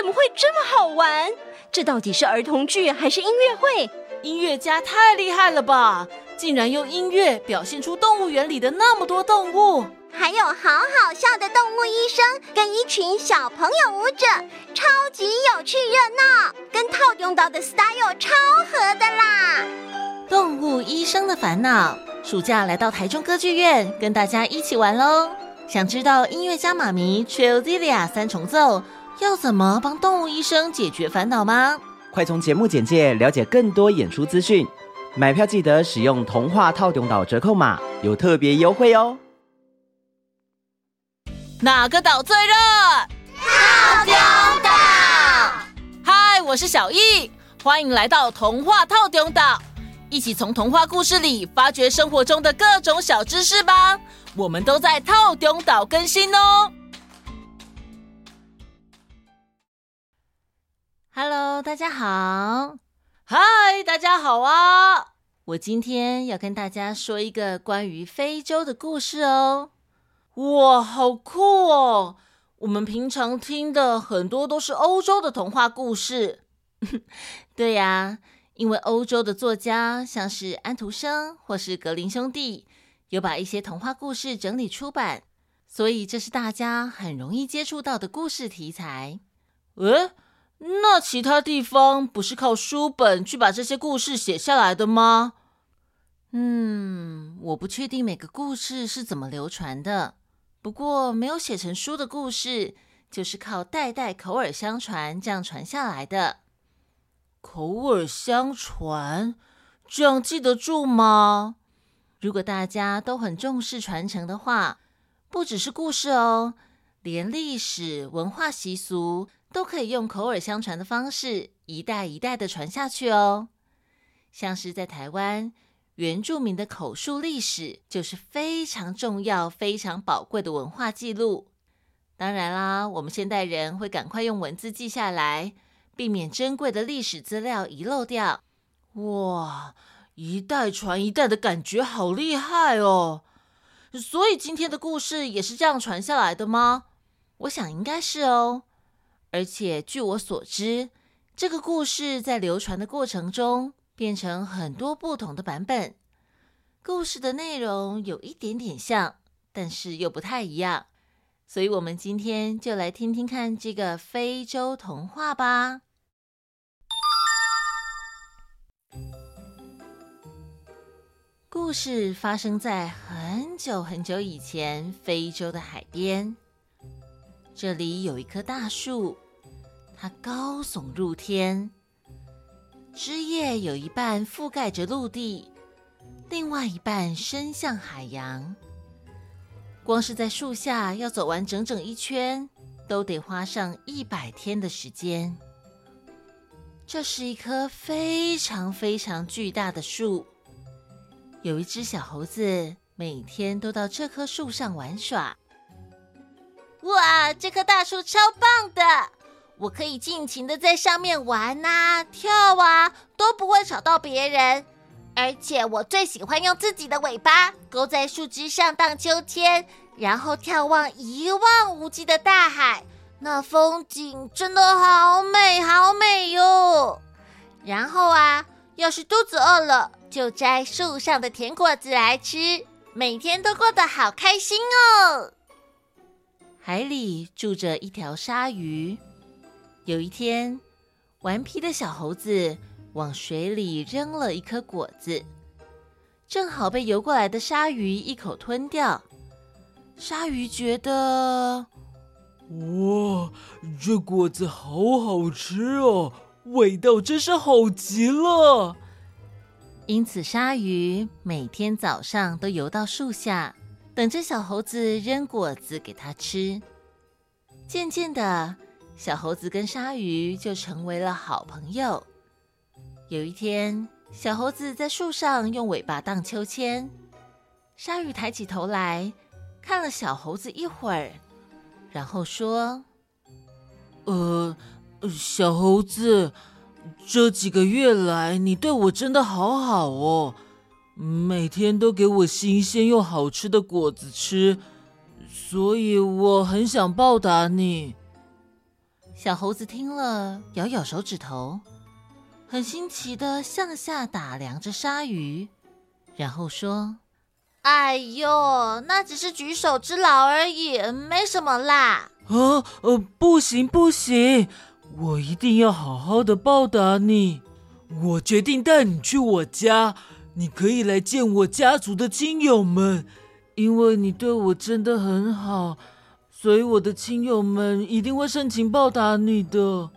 怎么会这么好玩？这到底是儿童剧还是音乐会？音乐家太厉害了吧！竟然用音乐表现出动物园里的那么多动物，还有好好笑的动物医生跟一群小朋友舞者，超级有趣热闹，跟套用到的 style 超合的啦！动物医生的烦恼，暑假来到台中歌剧院跟大家一起玩喽！想知道音乐家妈咪 Trillzilla 三重奏要怎么帮动物医生解决烦恼吗？快从节目简介了解更多演出资讯，买票记得使用童话透中岛折扣码，有特别优惠哦。哪个岛最热？透中岛。嗨，我是小易，欢迎来到童话透中岛，一起从童话故事里发掘生活中的各种小知识吧。我们都在透中岛更新哦。Hello，大家好。嗨，大家好啊！我今天要跟大家说一个关于非洲的故事哦。哇，好酷哦！我们平常听的很多都是欧洲的童话故事。对呀，因为欧洲的作家像是安徒生或是格林兄弟，有把一些童话故事整理出版，所以这是大家很容易接触到的故事题材。诶。那其他地方不是靠书本去把这些故事写下来的吗？嗯，我不确定每个故事是怎么流传的。不过没有写成书的故事，就是靠代代口耳相传这样传下来的。口耳相传，这样记得住吗？如果大家都很重视传承的话，不只是故事哦，连历史文化习俗。都可以用口耳相传的方式，一代一代的传下去哦。像是在台湾，原住民的口述历史就是非常重要、非常宝贵的文化记录。当然啦，我们现代人会赶快用文字记下来，避免珍贵的历史资料遗漏掉。哇，一代传一代的感觉好厉害哦！所以今天的故事也是这样传下来的吗？我想应该是哦。而且据我所知，这个故事在流传的过程中变成很多不同的版本。故事的内容有一点点像，但是又不太一样。所以，我们今天就来听听看这个非洲童话吧。故事发生在很久很久以前，非洲的海边。这里有一棵大树，它高耸入天，枝叶有一半覆盖着陆地，另外一半伸向海洋。光是在树下要走完整整一圈，都得花上一百天的时间。这是一棵非常非常巨大的树，有一只小猴子每天都到这棵树上玩耍。哇，这棵大树超棒的！我可以尽情的在上面玩啊、跳啊，都不会吵到别人。而且我最喜欢用自己的尾巴勾在树枝上荡秋千，然后眺望一望无际的大海，那风景真的好美好美哟。然后啊，要是肚子饿了，就摘树上的甜果子来吃，每天都过得好开心哦。海里住着一条鲨鱼。有一天，顽皮的小猴子往水里扔了一颗果子，正好被游过来的鲨鱼一口吞掉。鲨鱼觉得，哇，这果子好好吃哦，味道真是好极了。因此，鲨鱼每天早上都游到树下。等着小猴子扔果子给他吃，渐渐的，小猴子跟鲨鱼就成为了好朋友。有一天，小猴子在树上用尾巴荡秋千，鲨鱼抬起头来看了小猴子一会儿，然后说：“呃，小猴子，这几个月来你对我真的好好哦。”每天都给我新鲜又好吃的果子吃，所以我很想报答你。小猴子听了，咬咬手指头，很新奇的向下打量着鲨鱼，然后说：“哎呦，那只是举手之劳而已，没什么啦。”啊，呃，不行不行，我一定要好好的报答你。我决定带你去我家，你可以来见我家族的亲友们，因为你对我真的很好。所以我的亲友们一定会盛情报答你的。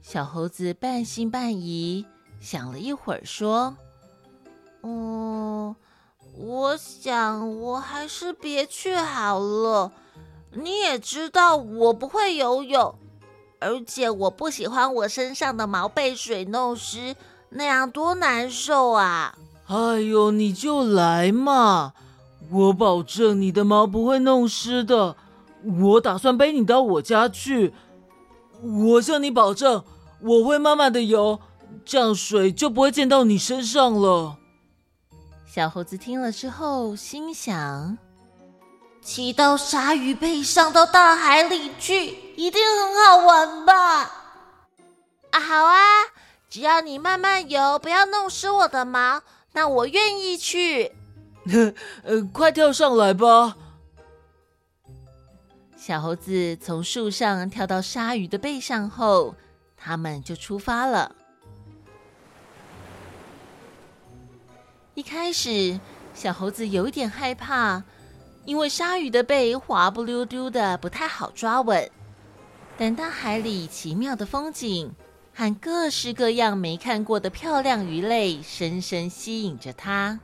小猴子半信半疑，想了一会儿，说：“嗯，我想我还是别去好了。你也知道我不会游泳，而且我不喜欢我身上的毛被水弄湿，那样多难受啊！哎呦，你就来嘛，我保证你的毛不会弄湿的。”我打算背你到我家去，我向你保证，我会慢慢的游，这样水就不会溅到你身上了。小猴子听了之后，心想：骑到鲨鱼背上到大海里去，一定很好玩吧？啊，好啊，只要你慢慢游，不要弄湿我的毛，那我愿意去。呃，快跳上来吧。小猴子从树上跳到鲨鱼的背上后，他们就出发了。一开始，小猴子有一点害怕，因为鲨鱼的背滑不溜丢的，不太好抓稳。但大海里奇妙的风景和各式各样没看过的漂亮鱼类，深深吸引着他。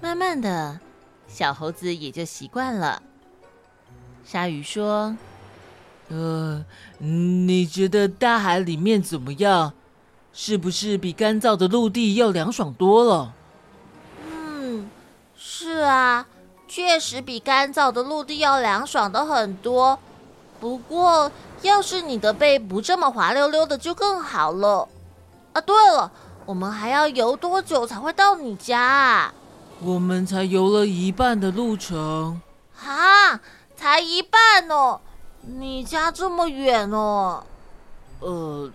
慢慢的，小猴子也就习惯了。鲨鱼说：“呃，你觉得大海里面怎么样？是不是比干燥的陆地要凉爽多了？”“嗯，是啊，确实比干燥的陆地要凉爽的很多。不过，要是你的背不这么滑溜溜的，就更好了。啊，对了，我们还要游多久才会到你家啊？”“我们才游了一半的路程。”“啊。”才一半哦，你家这么远哦？呃，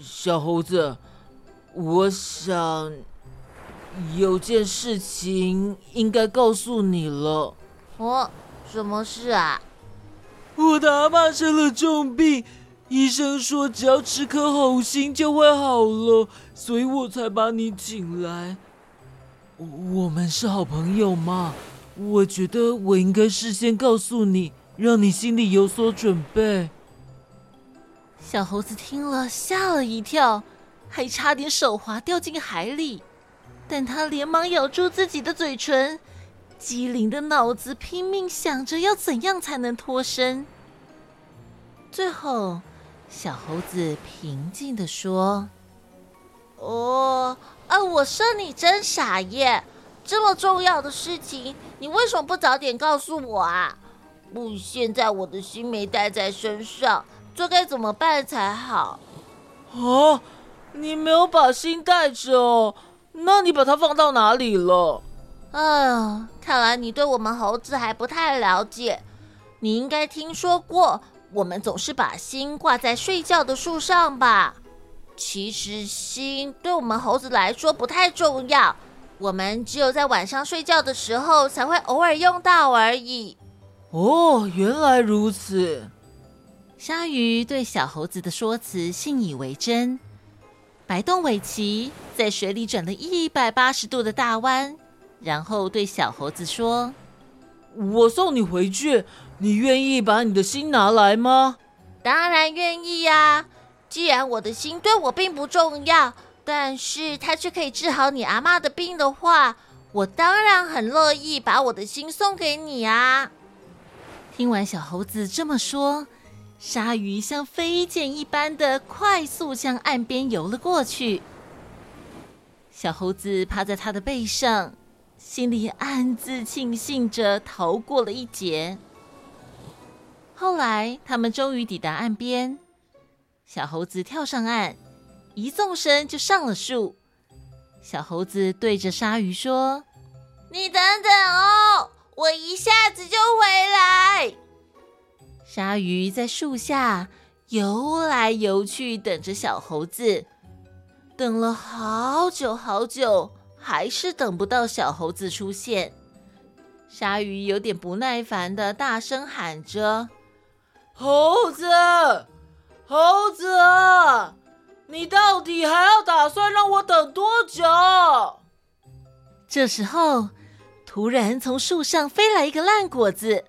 小猴子，我想有件事情应该告诉你了。哦，什么事啊？我的阿嬷生了重病，医生说只要吃颗红心就会好了，所以我才把你请来。我们是好朋友嘛。我觉得我应该事先告诉你，让你心里有所准备。小猴子听了吓了一跳，还差点手滑掉进海里，但他连忙咬住自己的嘴唇，机灵的脑子拼命想着要怎样才能脱身。最后，小猴子平静地说：“哦，啊，我说你真傻耶！”这么重要的事情，你为什么不早点告诉我啊？不，现在我的心没带在身上，这该怎么办才好？啊，你没有把心带着哦？那你把它放到哪里了？哎呀，看来你对我们猴子还不太了解。你应该听说过，我们总是把心挂在睡觉的树上吧？其实心对我们猴子来说不太重要。我们只有在晚上睡觉的时候才会偶尔用到而已。哦，原来如此。鲨鱼对小猴子的说辞信以为真，摆动尾鳍，在水里转了一百八十度的大弯，然后对小猴子说：“我送你回去，你愿意把你的心拿来吗？”“当然愿意呀！既然我的心对我并不重要。”但是它却可以治好你阿妈的病的话，我当然很乐意把我的心送给你啊！听完小猴子这么说，鲨鱼像飞剑一般的快速向岸边游了过去。小猴子趴在他的背上，心里暗自庆幸着逃过了一劫。后来，他们终于抵达岸边，小猴子跳上岸。一纵身就上了树，小猴子对着鲨鱼说：“你等等哦，我一下子就回来。”鲨鱼在树下游来游去，等着小猴子。等了好久好久，还是等不到小猴子出现。鲨鱼有点不耐烦的大声喊着：“猴子，猴子，你到底还要打算让我等多久？”这时候，突然从树上飞来一个烂果子，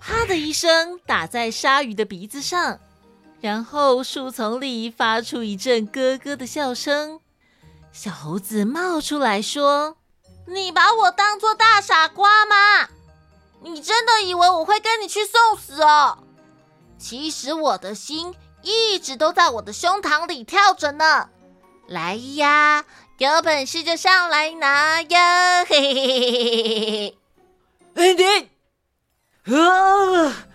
啪的一声打在鲨鱼的鼻子上，然后树丛里发出一阵咯咯的笑声。小猴子冒出来说：“你把我当做大傻瓜吗？你真的以为我会跟你去送死哦？其实我的心一直都在我的胸膛里跳着呢。来呀！”有本事就上来拿呀！嘿嘿嘿嘿嘿嘿嘿！你啊！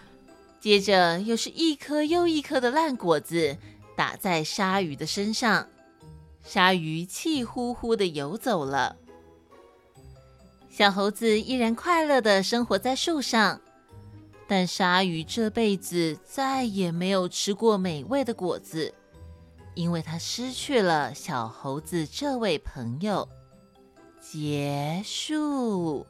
接着又是一颗又一颗的烂果子打在鲨鱼的身上，鲨鱼气呼呼的游走了。小猴子依然快乐的生活在树上，但鲨鱼这辈子再也没有吃过美味的果子。因为它失去了小猴子这位朋友。结束。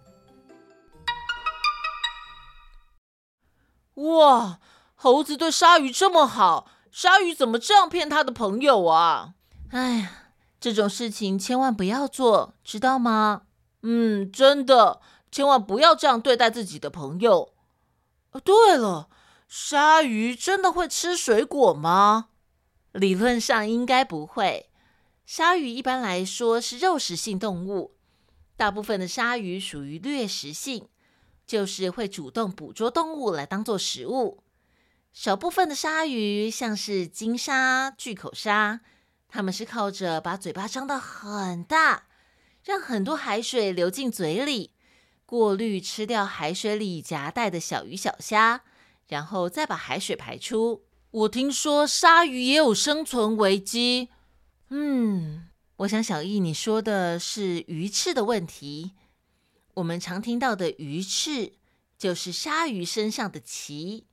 哇，猴子对鲨鱼这么好，鲨鱼怎么这样骗他的朋友啊？哎呀，这种事情千万不要做，知道吗？嗯，真的，千万不要这样对待自己的朋友。哦，对了，鲨鱼真的会吃水果吗？理论上应该不会。鲨鱼一般来说是肉食性动物，大部分的鲨鱼属于掠食性，就是会主动捕捉动物来当做食物。少部分的鲨鱼，像是鲸鲨、巨口鲨，他们是靠着把嘴巴张得很大，让很多海水流进嘴里，过滤吃掉海水里夹带的小鱼小虾，然后再把海水排出。我听说鲨鱼也有生存危机。嗯，我想小易你说的是鱼翅的问题。我们常听到的鱼翅就是鲨鱼身上的鳍，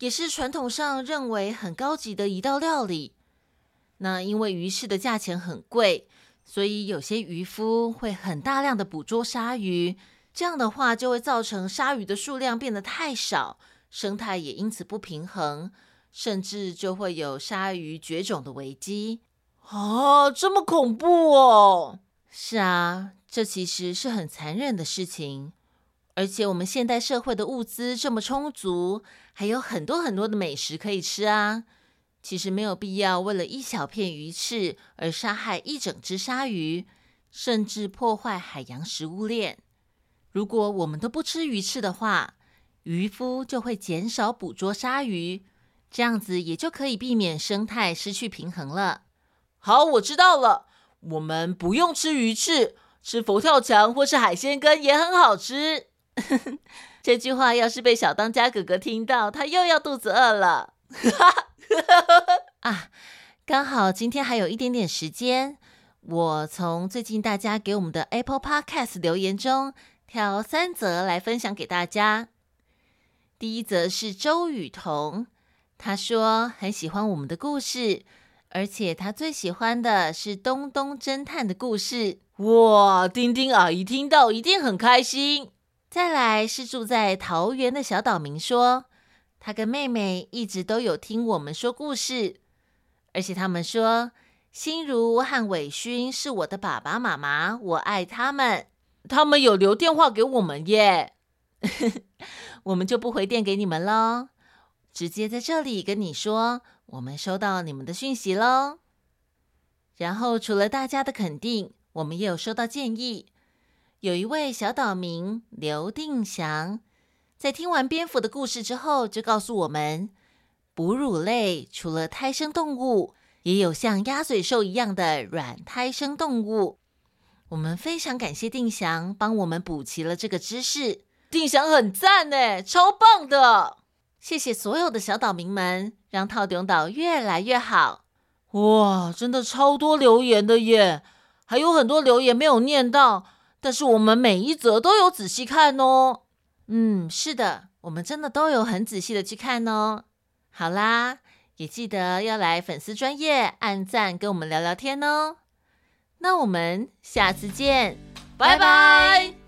也是传统上认为很高级的一道料理。那因为鱼市的价钱很贵，所以有些渔夫会很大量的捕捉鲨鱼，这样的话就会造成鲨鱼的数量变得太少，生态也因此不平衡。甚至就会有鲨鱼绝种的危机啊！这么恐怖哦！是啊，这其实是很残忍的事情。而且我们现代社会的物资这么充足，还有很多很多的美食可以吃啊。其实没有必要为了一小片鱼翅而杀害一整只鲨鱼，甚至破坏海洋食物链。如果我们都不吃鱼翅的话，渔夫就会减少捕捉鲨鱼。这样子也就可以避免生态失去平衡了。好，我知道了，我们不用吃鱼翅，吃佛跳墙或是海鲜羹也很好吃。这句话要是被小当家哥哥听到，他又要肚子饿了。啊，刚好今天还有一点点时间，我从最近大家给我们的 Apple Podcast 留言中挑三则来分享给大家。第一则是周雨彤。他说很喜欢我们的故事，而且他最喜欢的是东东侦探的故事。哇，丁丁阿姨听到一定很开心。再来是住在桃园的小岛民说，他跟妹妹一直都有听我们说故事，而且他们说心如和伟勋是我的爸爸妈妈，我爱他们。他们有留电话给我们耶，我们就不回电给你们喽。直接在这里跟你说，我们收到你们的讯息喽。然后除了大家的肯定，我们也有收到建议。有一位小岛民刘定祥，在听完蝙蝠的故事之后，就告诉我们，哺乳类除了胎生动物，也有像鸭嘴兽一样的软胎生动物。我们非常感谢定祥帮我们补齐了这个知识。定祥很赞呢，超棒的。谢谢所有的小岛民们，让套顶岛越来越好。哇，真的超多留言的耶，还有很多留言没有念到，但是我们每一则都有仔细看哦。嗯，是的，我们真的都有很仔细的去看哦。好啦，也记得要来粉丝专业按赞，跟我们聊聊天哦。那我们下次见，拜拜。